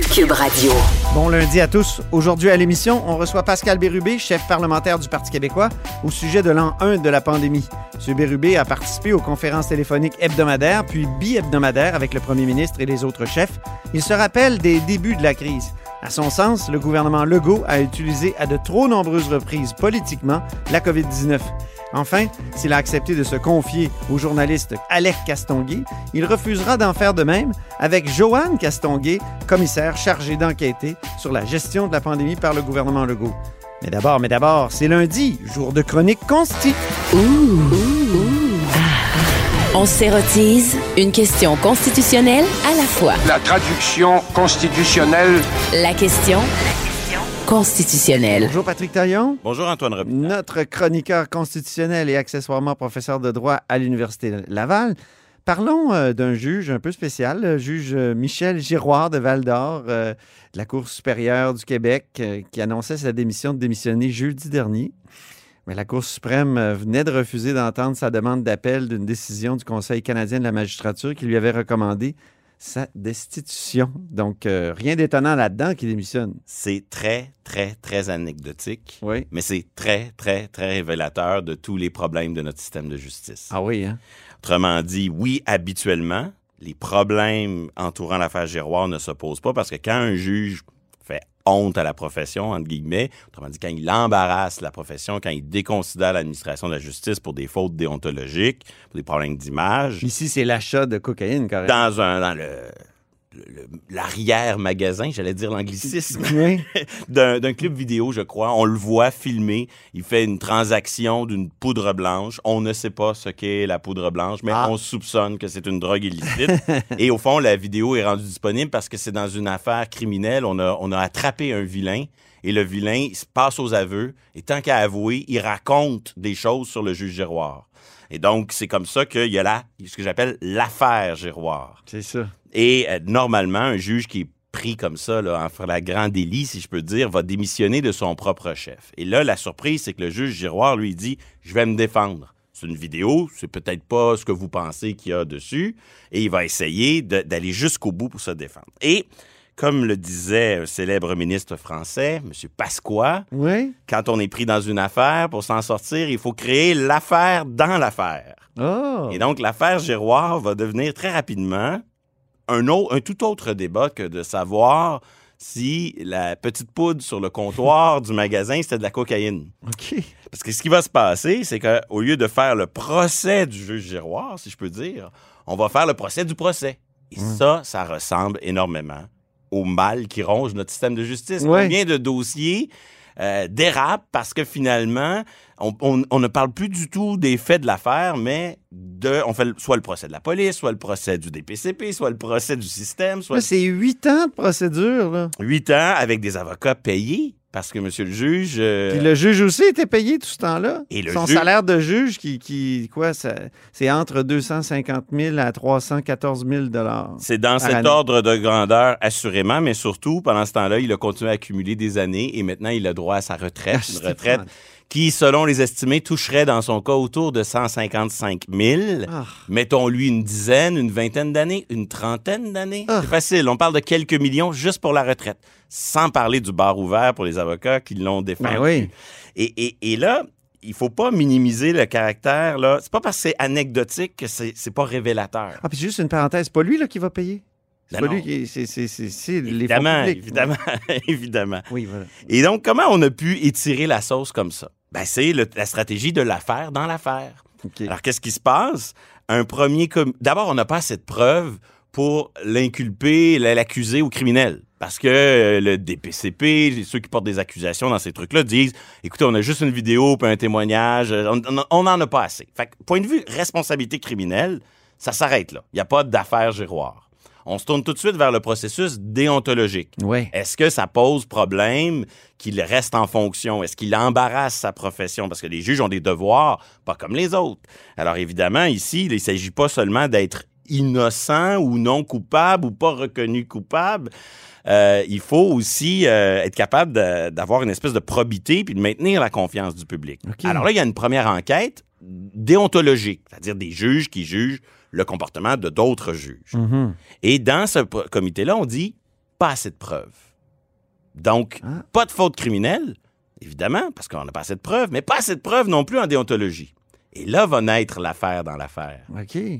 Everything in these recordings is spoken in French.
Cube Radio. Bon lundi à tous. Aujourd'hui à l'émission, on reçoit Pascal Bérubé, chef parlementaire du Parti québécois, au sujet de l'an 1 de la pandémie. M. Bérubé a participé aux conférences téléphoniques hebdomadaires puis bi-hebdomadaires avec le premier ministre et les autres chefs. Il se rappelle des débuts de la crise. À son sens, le gouvernement Legault a utilisé à de trop nombreuses reprises politiquement la COVID-19. Enfin, s'il a accepté de se confier au journaliste Alec Castonguay, il refusera d'en faire de même avec Joanne Castonguay, commissaire chargée d'enquêter sur la gestion de la pandémie par le gouvernement Legault. Mais d'abord, mais d'abord, c'est lundi, jour de chronique consti. On s'érotise une question constitutionnelle à la fois. La traduction constitutionnelle La question constitutionnelle. Bonjour Patrick Taillon. Bonjour Antoine Robitaille. Notre chroniqueur constitutionnel et accessoirement professeur de droit à l'Université Laval. Parlons euh, d'un juge un peu spécial, le juge euh, Michel Giroir de Val-d'Or euh, de la Cour supérieure du Québec euh, qui annonçait sa démission de démissionner jeudi dernier. Mais la Cour suprême euh, venait de refuser d'entendre sa demande d'appel d'une décision du Conseil canadien de la magistrature qui lui avait recommandé sa destitution. Donc, euh, rien d'étonnant là-dedans qu'il démissionne. C'est très, très, très anecdotique, Oui. mais c'est très, très, très révélateur de tous les problèmes de notre système de justice. Ah oui, hein? Autrement dit, oui, habituellement, les problèmes entourant l'affaire Giroir ne se posent pas parce que quand un juge honte à la profession, entre guillemets, autrement dit, quand il embarrasse la profession, quand il déconsidère l'administration de la justice pour des fautes déontologiques, pour des problèmes d'image, Ici, c'est l'achat de cocaïne, carrément. dans un dans le l'arrière-magasin, j'allais dire l'anglicisme, Oui. d'un club vidéo, je crois. On le voit filmer. Il fait une transaction d'une poudre blanche. On ne sait pas ce qu'est la poudre blanche, mais Ah. on soupçonne que c'est une drogue illicite. Et au fond, la vidéo est rendue disponible parce que c'est dans une affaire criminelle. On a, on a attrapé un vilain. Et le vilain, il se passe aux aveux. Et tant qu'à avouer, il raconte des choses sur le juge Giroir. Et donc, c'est comme ça qu'il y a là, ce que j'appelle l'affaire Giroir. C'est ça. Et euh, normalement, un juge qui est pris comme ça, là, en flagrant délit, si je peux dire, va démissionner de son propre chef. Et là, la surprise, c'est que le juge Giroir lui dit Je vais me défendre. C'est une vidéo, c'est peut-être pas ce que vous pensez qu'il y a dessus, et il va essayer d'aller jusqu'au bout pour se défendre. Et comme le disait un célèbre ministre français, M. Pasqua, Oui? quand on est pris dans une affaire, pour s'en sortir, il faut créer l'affaire dans l'affaire. Oh! Et donc, l'affaire Giroir va devenir très rapidement un, tout autre débat que de savoir si la petite poudre sur le comptoir du magasin, c'était de la cocaïne. OK. Parce que ce qui va se passer, c'est qu'au lieu de faire le procès du juge Giroir, si je peux dire, on va faire le procès du procès. Et ça, ça ressemble énormément au mal qui ronge notre système de justice. Ouais. Combien de dossiers euh, dérapent parce que finalement, on, on- on ne parle plus du tout des faits de l'affaire, mais de, on fait soit le procès de la police, soit le procès du DPCP, soit le procès du système, soit c'est huit ans de procédure, là. huit ans avec des avocats payés parce que monsieur le juge... euh, Puis le juge aussi était payé tout ce temps-là. Et le Son juge- salaire de juge, qui, qui quoi, c'est entre 250 000 à 314 000 C'est dans cet année. ordre de grandeur, assurément, mais surtout, pendant ce temps-là, il a continué à accumuler des années et maintenant, il a droit à sa retraite. Ah, une retraite. Qui, selon les estimés, toucherait dans son cas autour de 155 000. Ah. Mettons-lui une dizaine, une vingtaine d'années, une trentaine d'années. Ah. C'est facile. On parle de quelques millions juste pour la retraite, sans parler du bar ouvert pour les avocats qui l'ont défendu. Ben oui. Et, et- et là, il faut pas minimiser le caractère. là. C'est pas parce que c'est anecdotique que c'est c'est pas révélateur. Ah, puis juste une parenthèse, c'est pas lui là, qui va payer? C'est Ben pas non. lui qui. C'est, c'est, c'est, c'est les fonds Évidemment, publics. évidemment, évidemment. Oui, voilà. Et donc, comment on a pu étirer la sauce comme ça? Ben, c'est la stratégie de l'affaire dans l'affaire. Alors, qu'est-ce qui se passe? Un premier... com- D'abord, on n'a pas assez de preuves pour l'inculper, l'accuser au criminel. Parce que euh, le DPCP, ceux qui portent des accusations dans ces trucs-là, disent écoutez, on a juste une vidéo puis un témoignage, euh, on n'en a pas assez. Fait que, point de vue responsabilité criminelle, ça s'arrête là. Il n'y a pas d'affaire giroir. On se tourne tout de suite vers le processus déontologique. Est-ce que ça pose problème qu'il reste en fonction? Est-ce qu'il embarrasse sa profession? Parce que les juges ont des devoirs, pas comme les autres. Alors évidemment, ici, il ne s'agit pas seulement d'être innocent ou non coupable ou pas reconnu coupable. Euh, il faut aussi euh, être capable d'avoir une espèce de probité puis de maintenir la confiance du public. Alors là, il y a une première enquête déontologique, c'est-à-dire des juges qui jugent le comportement de d'autres juges. Mhm. Et dans ce comité-là, on dit pas assez de preuves. Donc, Ah. pas de faute criminelle, évidemment, parce qu'on n'a pas assez de preuves, mais pas assez de preuves non plus en déontologie. Et là va naître l'affaire dans l'affaire.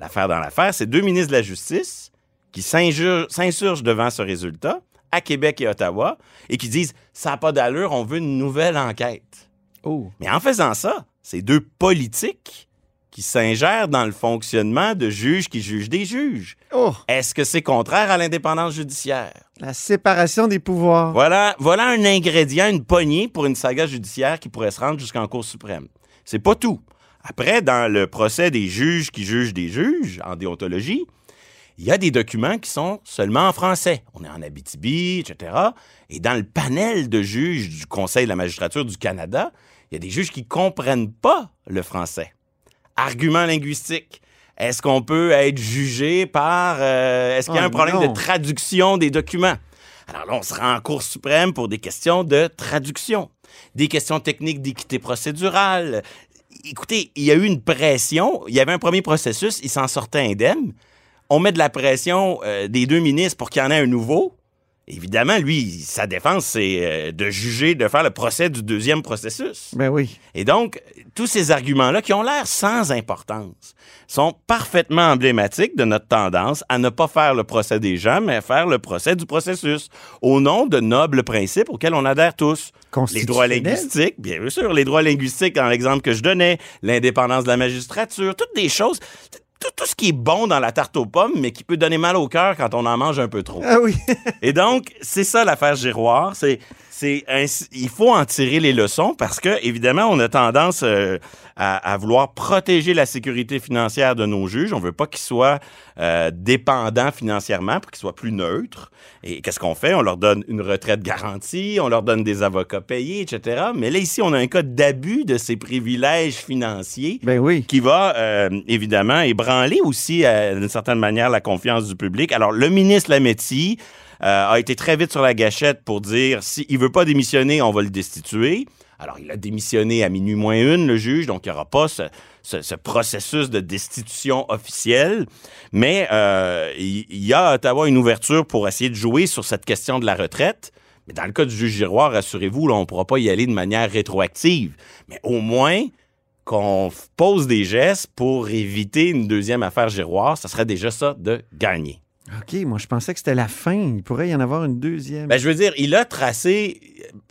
L'affaire dans l'affaire, c'est deux ministres de la Justice qui s'insurgent devant ce résultat, à Québec et Ottawa, et qui disent ça n'a pas d'allure, on veut une nouvelle enquête. Oh. Mais en faisant ça, c'est deux politiques qui s'ingèrent dans le fonctionnement de juges qui jugent des juges. Oh. Est-ce que c'est contraire à l'indépendance judiciaire? La séparation des pouvoirs. Voilà, voilà un ingrédient, une poignée pour une saga judiciaire qui pourrait se rendre jusqu'en Cour suprême. C'est pas tout. Après, dans le procès des juges qui jugent des juges en déontologie, il y a des documents qui sont seulement en français. On est en Abitibi, etc. Et dans le panel de juges du Conseil de la magistrature du Canada, il y a des juges qui comprennent pas le français. Argument linguistique. Est-ce qu'on peut être jugé par... euh, Est-ce qu'il y a Oh un problème non. de traduction des documents? Alors là, on se rend en Cour suprême pour des questions de traduction, des questions techniques d'équité procédurale. Écoutez, il y a eu une pression. Il y avait un premier processus, il s'en sortait indemne. On met de la pression euh, des deux ministres pour qu'il y en ait un nouveau. Évidemment, lui, sa défense, c'est euh, de juger, de faire le procès du deuxième processus. Ben oui. Et donc, tous ces arguments-là, qui ont l'air sans importance, sont parfaitement emblématiques de notre tendance à ne pas faire le procès des gens, mais à faire le procès du processus, au nom de nobles principes auxquels on adhère tous. Les droits linguistiques, bien sûr, les droits linguistiques dans l'exemple que je donnais, l'indépendance de la magistrature, toutes des choses, tout, tout ce qui est bon dans la tarte aux pommes, mais qui peut donner mal au cœur quand on en mange un peu trop. Ah oui. Et donc, c'est ça l'affaire Giroir. C'est, c'est il faut en tirer les leçons parce que, évidemment, on a tendance euh, à, à vouloir protéger la sécurité financière de nos juges. On veut pas qu'ils soient euh, dépendants financièrement pour qu'ils soient plus neutres. Et qu'est-ce qu'on fait? On leur donne une retraite garantie, on leur donne des avocats payés, etc. Mais là, ici, on a un cas d'abus de ces privilèges financiers Ben oui. qui va euh, évidemment ébranler aussi d'une certaine manière la confiance du public. Alors le ministre Lametti a été très vite sur la gâchette pour dire s'il veut pas démissionner, on va le destituer. Alors il a démissionné à minuit moins une le juge, donc il n'y aura pas ce, ce- ce processus de destitution officielle. Mais euh, il y a à Ottawa une ouverture pour essayer de jouer sur cette question de la retraite. Mais dans le cas du juge Giroir, rassurez-vous, on ne pourra pas y aller de manière rétroactive. Mais au moins, qu'on pose des gestes pour éviter une deuxième affaire Giroir, ça serait déjà ça de gagner. OK, moi, je pensais que c'était la fin. Il pourrait y en avoir une deuxième. Ben, je veux dire, il a tracé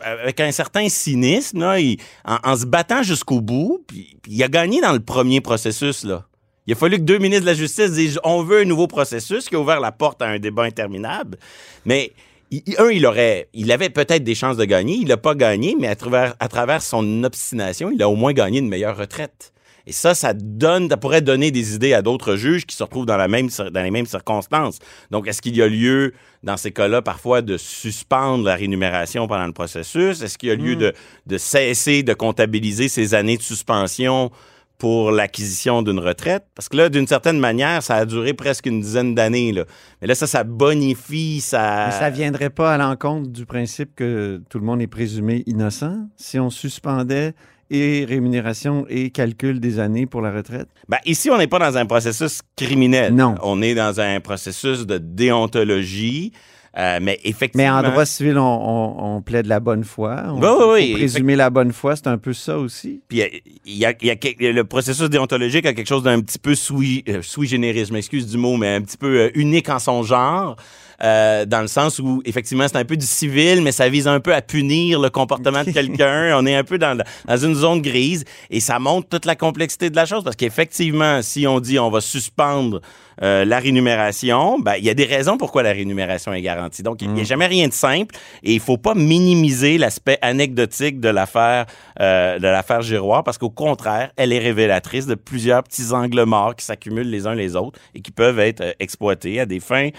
euh, avec un certain cynisme, là, en, se battant jusqu'au bout, puis, il a gagné dans le premier processus. Là. Il a fallu que deux ministres de la Justice disent on veut un nouveau processus qui a ouvert la porte à un débat interminable. Mais il- un, il aurait, il avait peut-être des chances de gagner. Il n'a pas gagné, mais à travers, à travers son obstination, il a au moins gagné une meilleure retraite. Et ça, ça donne, ça pourrait donner des idées à d'autres juges qui se retrouvent dans, la même, cir- dans les mêmes circonstances. Donc, est-ce qu'il y a lieu, dans ces cas-là, parfois, de suspendre la rémunération pendant le processus? Est-ce qu'il y a lieu de, de cesser de comptabiliser ces années de suspension pour l'acquisition d'une retraite? Parce que là, d'une certaine manière, ça a duré presque une dizaine d'années. là. Mais là, ça, ça bonifie, ça... Mais ça viendrait pas à l'encontre du principe que tout le monde est présumé innocent? Si on suspendait et rémunération et calcul des années pour la retraite? Ben, ici, on n'est pas dans un processus criminel. Non. On est dans un processus de déontologie. euh, mais effectivement. Mais en droit civil, on, on, on plaide la bonne foi. On Oui, oui, présumer la bonne foi, c'est un peu ça aussi. Puis il y a, il y a le processus déontologique a quelque chose d'un petit peu sui, euh, sui generis, je m'excuse du mot, mais un petit peu euh, unique en son genre. Euh, dans le sens où, effectivement, c'est un peu du civil, mais ça vise un peu à punir le comportement de quelqu'un. On est un peu dans, dans une zone grise et ça montre toute la complexité de la chose parce qu'effectivement, si on dit on va suspendre euh, la rémunération, ben, il y a des raisons pourquoi la rémunération est garantie. Donc, il n'y a jamais rien de simple et il faut pas minimiser l'aspect anecdotique de l'affaire euh, de l'affaire Giroir parce qu'au contraire, elle est révélatrice de plusieurs petits angles morts qui s'accumulent les uns les autres et qui peuvent être euh, exploités à des fins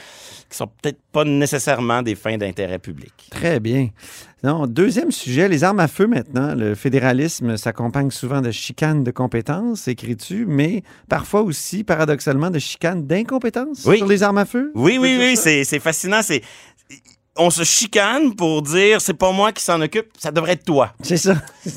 qui sont peut-être pas nécessairement des fins d'intérêt public. Très bien. Non, deuxième sujet, les armes à feu maintenant. Le fédéralisme s'accompagne souvent de chicanes de compétences, écris-tu, mais parfois aussi, paradoxalement, de chicanes d'incompétence Oui. sur les armes à feu? Oui, oui, oui, c'est fascinant. C'est on se chicane pour dire c'est pas moi qui s'en occupe, ça devrait être toi. C'est ça.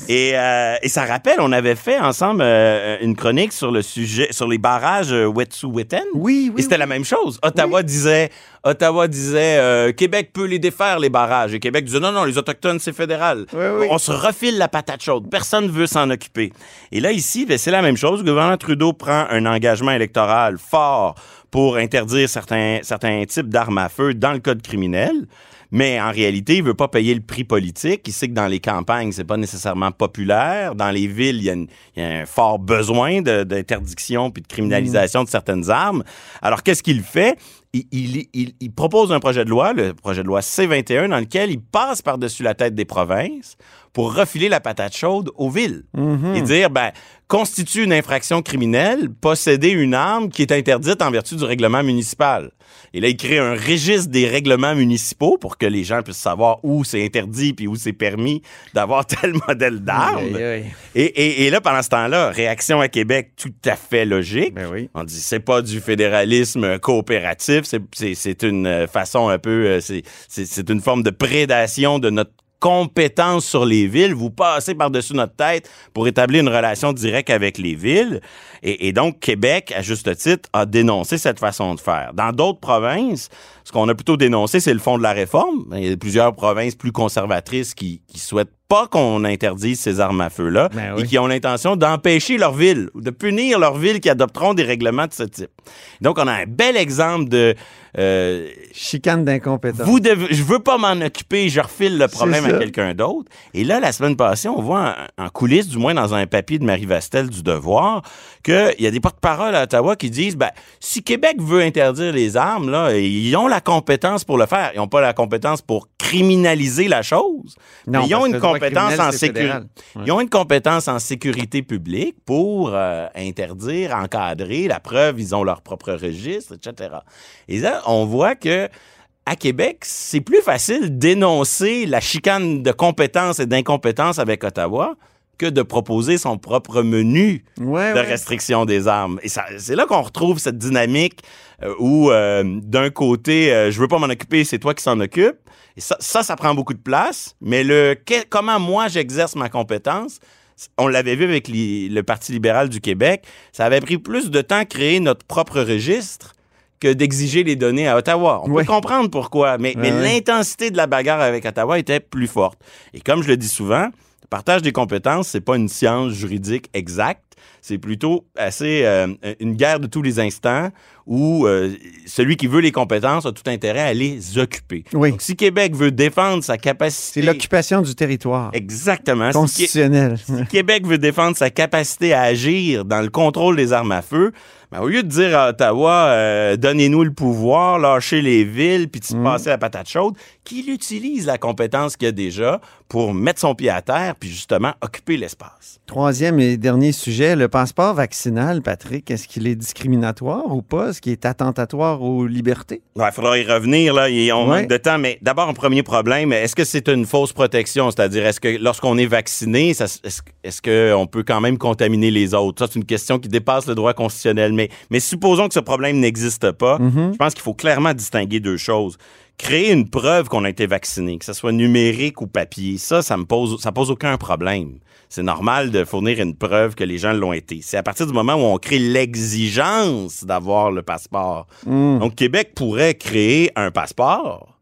Et, euh, et ça rappelle, on avait fait ensemble euh, une chronique sur le sujet, sur les barrages euh, Wet'suwet'en. Oui, oui. Et c'était oui. la même chose. Ottawa disait, Ottawa disait, euh, Québec peut les défaire les barrages. Et Québec disait non non, les autochtones c'est fédéral. Oui, oui. On se refile la patate chaude. Personne veut s'en occuper. Et là ici, ben, c'est la même chose. Le gouvernement Trudeau prend un engagement électoral fort pour interdire certains certains types d'armes à feu dans le code criminel. Mais en réalité, il veut pas payer le prix politique. Il sait que dans les campagnes, c'est pas nécessairement populaire. Dans les villes, il y a, une- il y a un fort besoin d'interdiction puis de criminalisation de certaines armes. Alors, qu'est-ce qu'il fait? Il, il- il- il propose un projet de loi, le projet de loi C-21, dans lequel il passe par-dessus la tête des provinces pour refiler la patate chaude aux villes et dire, ben, constitue une infraction criminelle posséder une arme qui est interdite en vertu du règlement municipal. Et là, il crée un registre des règlements municipaux pour que les gens puissent savoir où c'est interdit puis où c'est permis d'avoir tel modèle d'arme. Et, et- et là, pendant ce temps-là, réaction à Québec tout à fait logique. Ben oui. On dit c'est pas du fédéralisme coopératif, c'est- une euh, façon un peu, euh, c'est une forme de prédation de notre compétence sur les villes. Vous passez par-dessus notre tête pour établir une relation directe avec les villes. Et, et donc, Québec, à juste titre, a dénoncé cette façon de faire. Dans d'autres provinces, ce qu'on a plutôt dénoncé, c'est le fond de la réforme. Il y a plusieurs provinces plus conservatrices qui, qui souhaitent pas qu'on interdise ces armes à feu-là Ben et qui ont l'intention d'empêcher leur ville ou de punir leur ville qui adopteront des règlements de ce type. Donc, on a un bel exemple de euh, Chicane d'incompétence. vous devez, je veux pas m'en occuper, je refile le problème à quelqu'un d'autre. Et là, la semaine passée, on voit en, en coulisses, du moins dans un papier de Marie Vastel du Devoir, qu'il y a des porte-paroles à Ottawa qui disent, ben, si Québec veut interdire les armes, là, ils ont la compétence pour le faire. Ils n'ont pas la compétence pour criminaliser la chose. Non, mais ils ont une compétence en sécurité. fédéral. Ouais. Ils ont une compétence en sécurité publique pour euh, interdire, encadrer. La preuve, ils ont leur propre registre, etc. Et là, on voit que à Québec, c'est plus facile d'énoncer la chicane de compétences et d'incompétence avec Ottawa que de proposer son propre menu Ouais, de ouais. restriction des armes. Et c'est là qu'on retrouve cette dynamique euh, où, euh, d'un côté, euh, je veux pas m'en occuper, c'est toi qui s'en occupe. Et ça, ça, ça prend beaucoup de place. Mais le que- comment moi j'exerce ma compétence, on l'avait vu avec le Parti libéral du Québec, ça avait pris plus de temps à créer notre propre registre que d'exiger les données à Ottawa. On Ouais. peut comprendre pourquoi, mais, l'intensité de la bagarre avec Ottawa était plus forte. Et comme je le dis souvent, partage des compétences, c'est pas une science juridique exacte. C'est plutôt assez euh, une guerre de tous les instants où euh, celui qui veut les compétences a tout intérêt à les occuper. Oui. Donc, si Québec veut défendre sa C'est capacité... l'occupation du territoire. Exactement. Constitutionnel. si Québec veut défendre sa capacité à agir dans le contrôle des armes à feu, ben, au lieu de dire à Ottawa, euh, donnez-nous le pouvoir, lâchez les villes, puis de passer la patate chaude, qu'il utilise la compétence qu'il a déjà pour mettre son pied à terre, puis justement occuper l'espace. Troisième et dernier sujet, le passeport vaccinal, Patrick, est-ce qu'il est discriminatoire ou pas? Est-ce qu'il est attentatoire aux libertés? Il faudra y revenir, là, et on Ouais. manque de temps, mais d'abord, un premier problème, est-ce que c'est une fausse protection? C'est-à-dire, est-ce que lorsqu'on est vacciné, est-ce, qu'on peut quand même contaminer les autres? Ça, c'est une question qui dépasse le droit constitutionnel, mais, mais supposons que ce problème n'existe pas. Je pense qu'il faut clairement distinguer deux choses. Créer une preuve qu'on a été vacciné, que ce soit numérique ou papier, ça, ça me pose, ça pose aucun problème. C'est normal de fournir une preuve que les gens l'ont été. C'est à partir du moment où on crée l'exigence d'avoir le passeport. Donc, Québec pourrait créer un passeport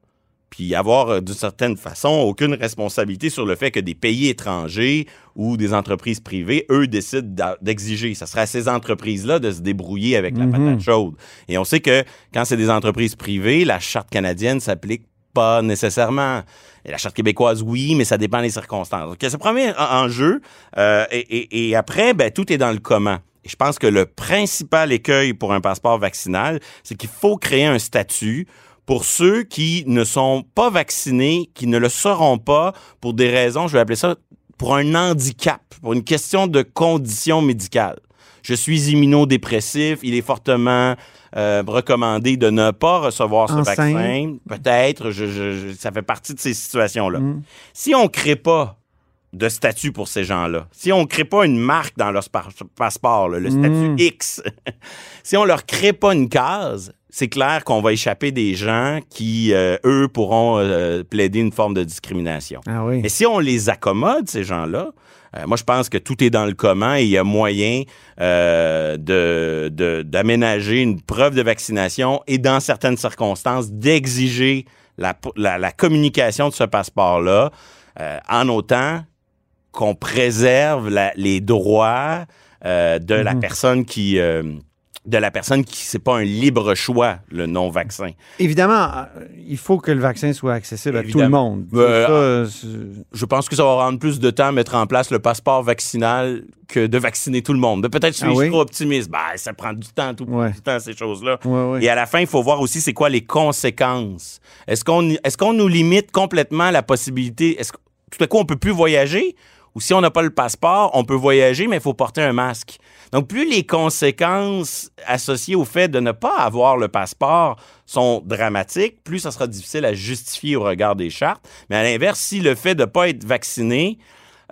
puis avoir, euh, d'une certaine façon, aucune responsabilité sur le fait que des pays étrangers ou des entreprises privées, eux, décident d'exiger. Ça serait à ces entreprises-là de se débrouiller avec la patate chaude. Et on sait que quand c'est des entreprises privées, la charte canadienne s'applique pas nécessairement. Et la charte québécoise, oui, mais ça dépend des circonstances. Donc, ce premier en- enjeu. euh, et, et- et après, ben, tout est dans le comment. Et je pense que le principal écueil pour un passeport vaccinal, c'est qu'il faut créer un statut pour ceux qui ne sont pas vaccinés, qui ne le seront pas pour des raisons, je vais appeler ça, pour un handicap, pour une question de condition médicale. je suis immunodépressif, il est fortement euh, recommandé de ne pas recevoir ce Enceinte. vaccin. Peut-être, je, je- je- ça fait partie de ces situations-là. Mm. Si on crée pas de statut pour ces gens-là, si on crée pas une marque dans leur passeport, là, le statut Mm. X, si on leur crée pas une case, c'est clair qu'on va échapper des gens qui, euh, eux, pourront euh, plaider une forme de discrimination. Ah oui. Mais si on les accommode, ces gens-là, euh, moi, je pense que tout est dans le commun et il y a moyen de- d'aménager une preuve de vaccination et, dans certaines circonstances, d'exiger la, la- la communication de ce passeport-là euh, en autant qu'on préserve la- les droits euh, de la Mhm. personne qui... euh, de la personne qui c'est pas un libre choix le non vaccin. Évidemment, euh, il faut que le vaccin soit accessible à tout le monde. Euh, Ça, c'est- Je pense que ça va prendre plus de temps à mettre en place le passeport vaccinal que de vacciner tout le monde. Peut-être suis-je Ah oui? trop optimiste. Ben, ça prend du temps, tout Ouais. du temps, ces choses-là. Ouais, ouais. Et à la fin, il faut voir aussi c'est quoi les conséquences. Est-ce qu'on est qu'on nous limite complètement la possibilité? Est-ce que tout à coup, on peut plus voyager? Ou si on n'a pas le passeport, on peut voyager, mais il faut porter un masque. Donc, plus les conséquences associées au fait de ne pas avoir le passeport sont dramatiques, plus ça sera difficile à justifier au regard des chartes. Mais à l'inverse, si le fait de ne pas être vacciné,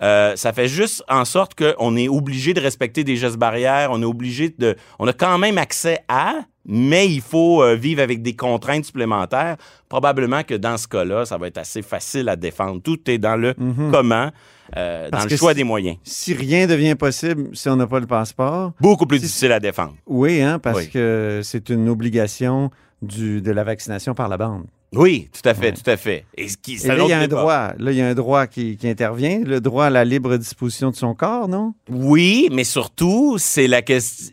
euh, ça fait juste en sorte qu'on est obligé de respecter des gestes barrières, on est obligé de... On a quand même accès à, mais il faut euh, vivre avec des contraintes supplémentaires. Probablement que dans ce cas-là, ça va être assez facile à défendre. Tout est dans le comment, euh, Mhm. Dans le choix si- des moyens. si rien devient possible si on n'a pas le passeport, Beaucoup plus Si- difficile à défendre. oui, hein, parce Oui. que c'est une obligation du, de la vaccination par la bande. Oui, tout à fait, Ouais. tout à fait. Et, qui, Et là, il y a un débat. droit. Là, il y a un droit qui, qui intervient, le droit à la libre disposition de son corps, non? Oui, mais surtout, c'est la question.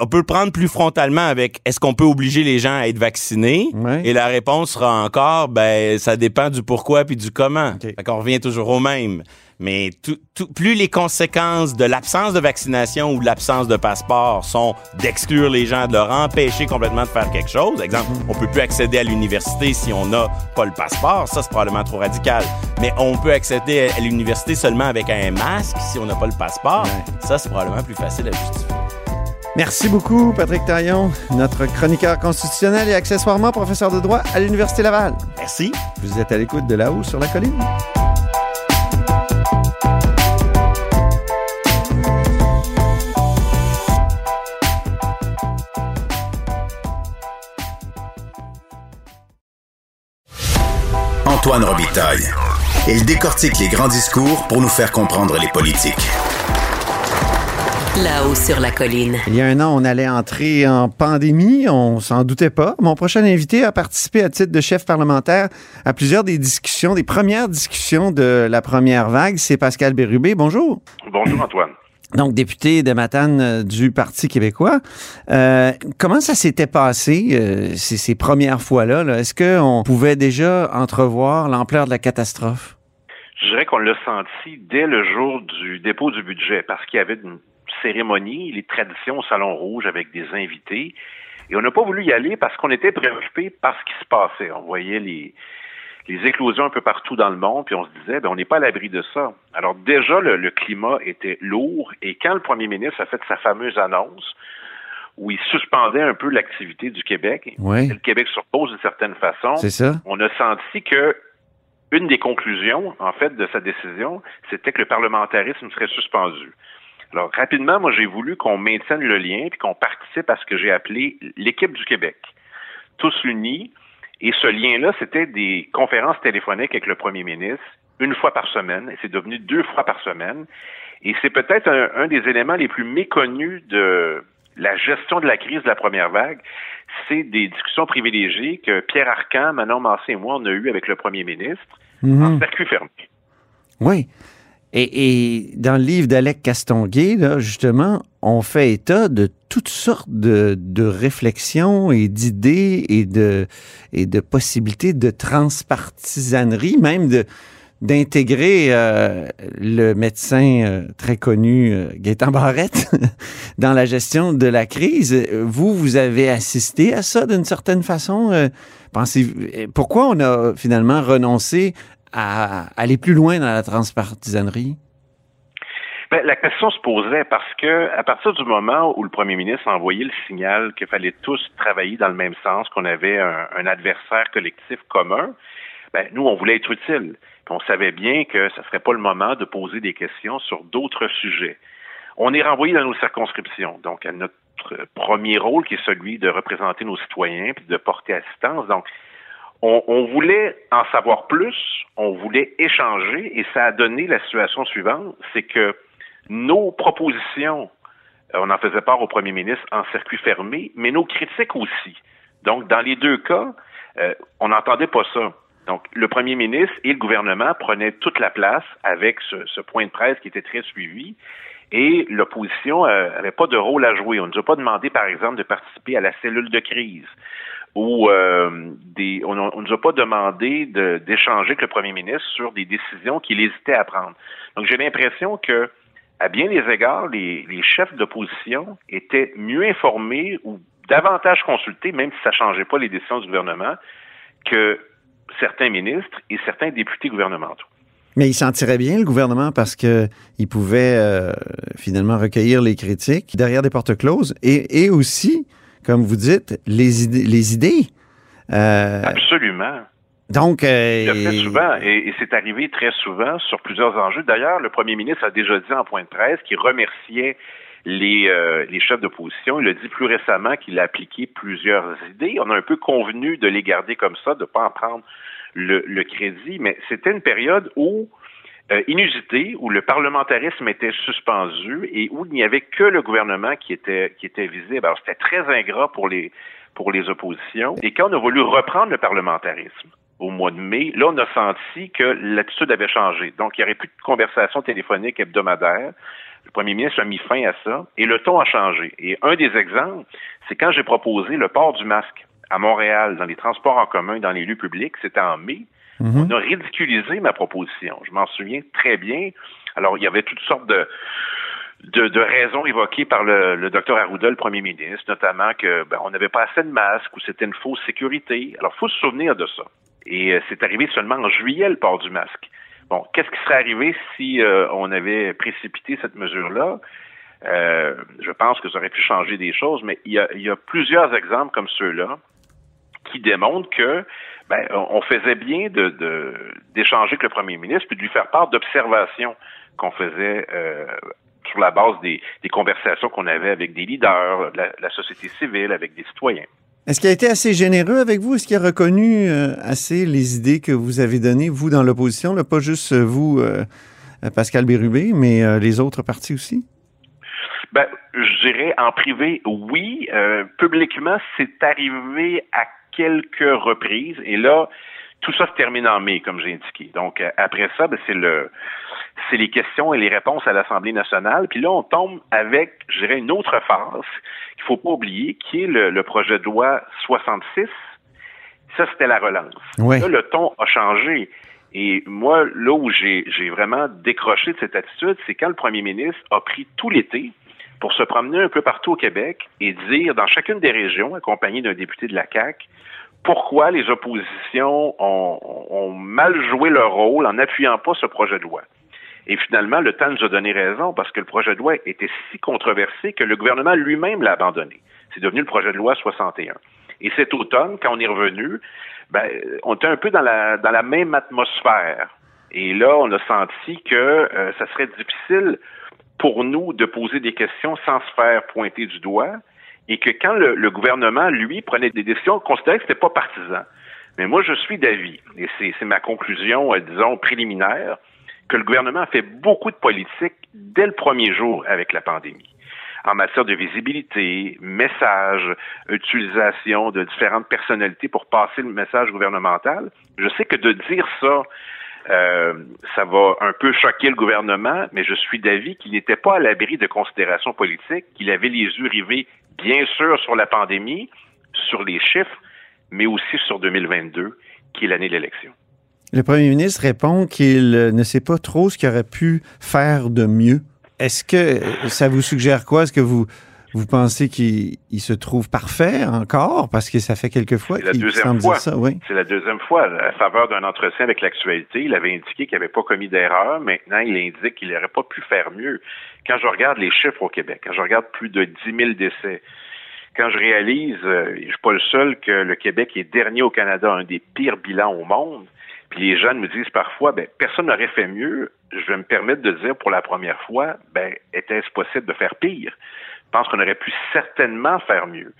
On peut le prendre plus frontalement avec est-ce qu'on peut obliger les gens à être vaccinés? Ouais. Et la réponse sera encore, ben, ça dépend du pourquoi puis du comment. Fait qu'on revient toujours au même. Mais tout- tout- plus les conséquences de l'absence de vaccination ou de l'absence de passeport sont d'exclure les gens, de leur empêcher complètement de faire quelque chose. Exemple, Mm-hmm. on peut plus accéder à l'université si on n'a pas le passeport. Ça, c'est probablement trop radical. Mais on peut accéder à l'université seulement avec un masque si on n'a pas le passeport. Ouais. Ça, c'est probablement plus facile à justifier. Merci beaucoup, Patrick Taillon, notre chroniqueur constitutionnel et accessoirement professeur de droit à l'Université Laval. Merci. Vous êtes à l'écoute de là-haut sur la colline. Antoine Robitaille. Il décortique les grands discours pour nous faire comprendre les politiques. Là-haut sur la colline. Il y a un an, on allait entrer en pandémie, on s'en doutait pas. Mon prochain invité a participé à titre de chef parlementaire à plusieurs des discussions, des premières discussions de la première vague. C'est Pascal Bérubé. Bonjour. Bonjour Antoine. Donc, député de Matane euh, du Parti québécois. Euh, comment ça s'était passé euh, ces, ces premières fois-là? -là? Est-ce qu'on pouvait déjà entrevoir l'ampleur de la catastrophe? Je dirais qu'on l'a senti dès le jour du dépôt du budget parce qu'il y avait une cérémonie, les traditions au Salon Rouge avec des invités. Et on n'a pas voulu y aller parce qu'on était préoccupé par ce qui se passait. On voyait les, les éclosions un peu partout dans le monde, puis on se disait, ben, on n'est pas à l'abri de ça. Alors déjà, le, le climat était lourd, et quand le premier ministre a fait sa fameuse annonce, où il suspendait un peu l'activité du Québec, Oui, le Québec se repose d'une certaine façon, ça. on a senti que une des conclusions, en fait, de sa décision, c'était que le parlementarisme serait suspendu. Alors, rapidement, moi, j'ai voulu qu'on maintienne le lien puis qu'on participe à ce que j'ai appelé l'équipe du Québec. Tous unis. Et ce lien-là, c'était des conférences téléphoniques avec le premier ministre, une fois par semaine, et c'est devenu deux fois par semaine. Et c'est peut-être un, un des éléments les plus méconnus de la gestion de la crise de la première vague, c'est des discussions privilégiées que Pierre Arcan, Manon Massé et moi, on a eues avec le premier ministre Mhm. en circuit fermé. Oui. Et, et dans le livre d'Alec Castonguay, là, justement, on fait état de toutes sortes de, de réflexions et d'idées et de, et de possibilités de transpartisanerie, même de d'intégrer euh, le médecin euh, très connu euh, Gaétan Barrette dans la gestion de la crise. Vous, vous avez assisté à ça d'une certaine façon. Euh, pensez pourquoi on a finalement renoncé à aller plus loin dans la transpartisanerie? Ben, la question se posait parce que à partir du moment où le premier ministre a envoyé le signal qu'il fallait tous travailler dans le même sens, qu'on avait un, un adversaire collectif commun, ben, nous, on voulait être utile. on savait bien que ce ne serait pas le moment de poser des questions sur d'autres sujets. On est renvoyé dans nos circonscriptions, donc à notre premier rôle qui est celui de représenter nos citoyens puis de porter assistance. Donc, on, voulait en savoir plus, on voulait échanger et ça a donné la situation suivante, c'est que nos propositions, euh, on en faisait part au premier ministre en circuit fermé, mais nos critiques aussi. Donc, dans les deux cas, euh, on n'entendait pas ça. Donc, le premier ministre et le gouvernement prenaient toute la place avec ce, ce point de presse qui était très suivi. Et l'opposition n'avait pas de rôle à jouer. On ne nous a pas demandé, par exemple, de participer à la cellule de crise ou euh, on ne nous a pas demandé d'échanger avec le premier ministre sur des décisions qu'il hésitait à prendre. Donc, j'ai l'impression que à bien des égards, les, chefs d'opposition étaient mieux informés ou davantage consultés, même si ça ne changeait pas les décisions du gouvernement, que certains ministres et certains députés gouvernementaux. Mais il s'en tirait bien, le gouvernement, parce que il pouvait euh, finalement recueillir les critiques derrière des portes closes et aussi, comme vous dites, les idées. Les idées. Euh, Absolument. Donc, euh, il fait souvent, et, et c'est arrivé très souvent sur plusieurs enjeux. D'ailleurs, le premier ministre a déjà dit en point de presse qu'il remerciait les, euh, les chefs d'opposition. Il a dit plus récemment qu'il a appliqué plusieurs idées. On a un peu convenu de les garder comme ça, de ne pas en prendre le, le crédit, mais c'était une période où euh, inusité, où le parlementarisme était suspendu et où il n'y avait que le gouvernement qui était qui était visible. Alors c'était très ingrat pour les pour les oppositions. Et quand on a voulu reprendre le parlementarisme, au mois de mai, là, on a senti que l'attitude avait changé. Donc, il n'y aurait plus de conversation téléphonique hebdomadaire. Le premier ministre a mis fin à ça et le ton a changé. Et un des exemples, c'est quand j'ai proposé le port du masque à Montréal, dans les transports en commun, dans les lieux publics, c'était en mai. Mhm. On a ridiculisé ma proposition. Je m'en souviens très bien. Alors, il y avait toutes sortes de, de, raisons évoquées par le, le docteur Arruda, le premier ministre, notamment que ben, on n'avait pas assez de masques ou c'était une fausse sécurité. Alors, il faut se souvenir de ça. Et euh, c'est arrivé seulement en juillet, le port du masque. Bon, qu'est-ce qui serait arrivé si euh, on avait précipité cette mesure-là? Euh, je pense que ça aurait pu changer des choses, mais il y a, il y a plusieurs exemples comme ceux-là qui démontrent que ben, on faisait bien de, d'échanger avec le premier ministre puis de lui faire part d'observations qu'on faisait euh, sur la base des, des conversations qu'on avait avec des leaders, la, la société civile, avec des citoyens. Est-ce qu'il a été assez généreux avec vous? Est-ce qu'il a reconnu euh, assez les idées que vous avez données, vous, dans l'opposition, pas juste euh, vous, euh, Pascal Bérubé, mais les autres partis aussi? Ben, je dirais en privé, oui. publiquement, c'est arrivé à quelques reprises. Et là, tout ça se termine en mai, comme j'ai indiqué. Donc, après ça, ben, c'est le c'est les questions et les réponses à l'Assemblée nationale. Puis là, on tombe avec, je dirais, une autre phase qu'il faut pas oublier, qui est le, projet de loi 66. Ça, c'était la relance. Là, le ton a changé. Et moi, là où j'ai vraiment décroché de cette attitude, c'est quand le premier ministre a pris tout l'été pour se promener un peu partout au Québec et dire dans chacune des régions, accompagné d'un député de la CAQ, pourquoi les oppositions ont, mal joué leur rôle en n'appuyant pas ce projet de loi. Et finalement, le temps nous a donné raison parce que le projet de loi était si controversé que le gouvernement lui-même l'a abandonné. C'est devenu le projet de loi 61. Et cet automne, quand on est revenu, ben, on était un peu dans la, dans la même atmosphère. Et là, on a senti que euh, ça serait difficile pour nous de poser des questions sans se faire pointer du doigt et que quand le, le gouvernement, lui, prenait des décisions, on considérait que c'était pas partisan. Mais moi, je suis d'avis, et c'est ma conclusion, euh, disons, préliminaire, que le gouvernement a fait beaucoup de politique dès le premier jour avec la pandémie en matière de visibilité, message, utilisation de différentes personnalités pour passer le message gouvernemental. Je sais que de dire ça, euh, ça va un peu choquer le gouvernement, mais je suis d'avis qu'il n'était pas à l'abri de considérations politiques, qu'il avait les yeux rivés, bien sûr, sur la pandémie, sur les chiffres, mais aussi sur 2022, qui est l'année de l'élection. Le premier ministre répond qu'il ne sait pas trop ce qu'il aurait pu faire de mieux. Est-ce que ça vous suggère quoi? Est-ce que vous, Vous pensez qu'il il se trouve parfait encore? Parce que ça fait quelques fois qu'il semble fois. dire ça, oui. C'est la deuxième fois. À faveur d'un entretien avec l'actualité, il avait indiqué qu'il n'avait pas commis d'erreur. Maintenant, il indique qu'il n'aurait pas pu faire mieux. Quand je regarde les chiffres au Québec, quand je regarde plus de 10 000 décès, quand je réalise, euh, je suis pas le seul, que le Québec est dernier au Canada, un des pires bilans au monde, puis les jeunes me disent parfois, ben, personne n'aurait fait mieux, je vais me permettre de dire pour la première fois, ben, était-ce possible de faire pire? Je pense qu'on aurait pu certainement faire mieux.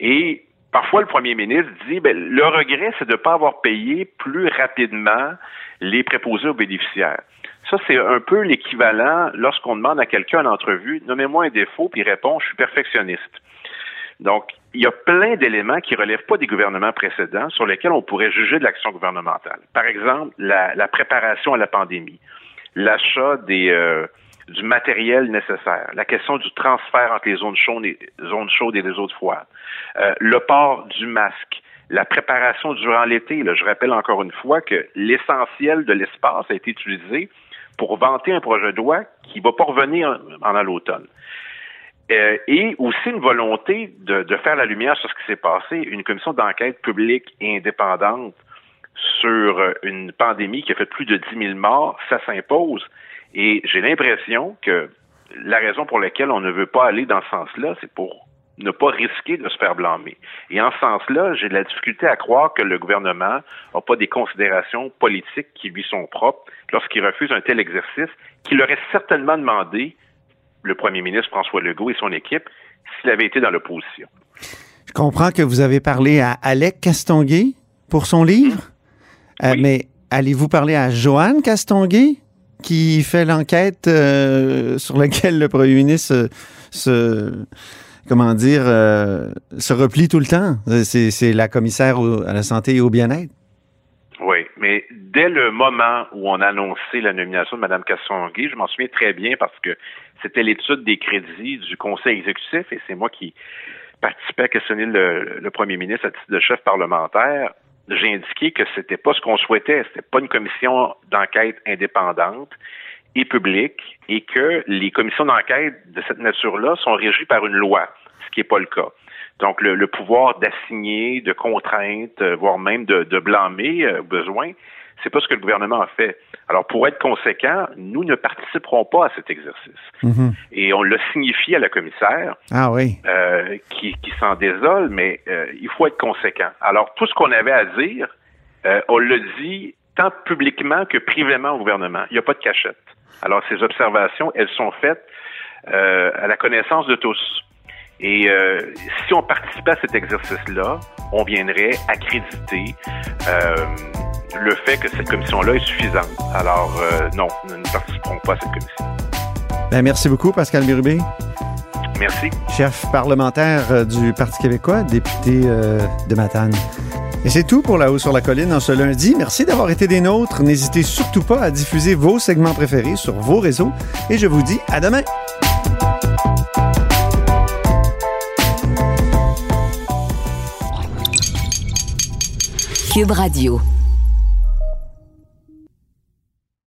Et parfois, le premier ministre dit, ben, le regret, c'est de ne pas avoir payé plus rapidement les préposés aux bénéficiaires. Ça, c'est un peu l'équivalent lorsqu'on demande à quelqu'un en entrevue, nommez-moi un défaut, puis il répond, je suis perfectionniste. Donc, il y a plein d'éléments qui relèvent pas des gouvernements précédents sur lesquels on pourrait juger de l'action gouvernementale. Par exemple, la, la préparation à la pandémie, l'achat des euh, du matériel nécessaire, la question du transfert entre les zones chaudes et, zones les autres froides, euh, le port du masque, la préparation durant l'été. Je rappelle encore une fois que l'essentiel de l'espace a été utilisé pour vanter un projet de loi qui va pas revenir pendant l'automne. Euh, et aussi une volonté de, de faire la lumière sur ce qui s'est passé, une commission d'enquête publique et indépendante sur une pandémie qui a fait plus de 10 000 morts, ça s'impose. Et j'ai l'impression que la raison pour laquelle on ne veut pas aller dans ce sens-là, c'est pour ne pas risquer de se faire blâmer. Et en ce sens-là, j'ai de la difficulté à croire que le gouvernement n'a pas des considérations politiques qui lui sont propres lorsqu'il refuse un tel exercice qu'il aurait certainement demandé le premier ministre François Legault et son équipe s'il avait été dans l'opposition. Je comprends que vous avez parlé à Alec Castonguay pour son livre, Euh, Oui. mais allez-vous parler à Joanne Castonguay? Qui fait l'enquête euh, sur laquelle le premier ministre se, se- comment dire, euh, se replie tout le temps? Euh, C'est la commissaire à la santé et au bien-être. Oui, mais dès le moment où on a annoncé la nomination de Mme Castonguay, je m'en souviens très bien parce que c'était l'étude des crédits du conseil exécutif et c'est moi qui participais à questionner le, le premier ministre à titre de chef parlementaire. J'ai indiqué que c'était pas ce qu'on souhaitait, c'était pas une commission d'enquête indépendante et publique et que les commissions d'enquête de cette nature-là sont régies par une loi, ce qui n'est pas le cas. Donc, le, le pouvoir d'assigner, de contrainte, euh, voire même de, de blâmer euh, besoin, c'est pas ce que le gouvernement a fait. Alors, pour être conséquent, nous ne participerons pas à cet exercice. Mhm. Et on l'a signifié à la commissaire, Ah oui. euh, qui, qui s'en désole, mais euh, il faut être conséquent. Alors, tout ce qu'on avait à dire, euh, on le dit tant publiquement que privément au gouvernement. Il n'y a pas de cachette. Alors, ces observations, elles sont faites à la connaissance de tous. Et euh, si on participait à cet exercice-là, on viendrait accréditer euh, le fait que cette commission-là est suffisante. Alors, euh, non, nous ne participerons pas à cette commission. Ben, merci beaucoup, Pascal Bérubé, Merci. chef parlementaire euh, du Parti québécois, député euh, de Matane. Et c'est tout pour La Haut sur la Colline en ce lundi. Merci d'avoir été des nôtres. N'hésitez surtout pas à diffuser vos segments préférés sur vos réseaux. Et je vous dis à demain. Cube Radio.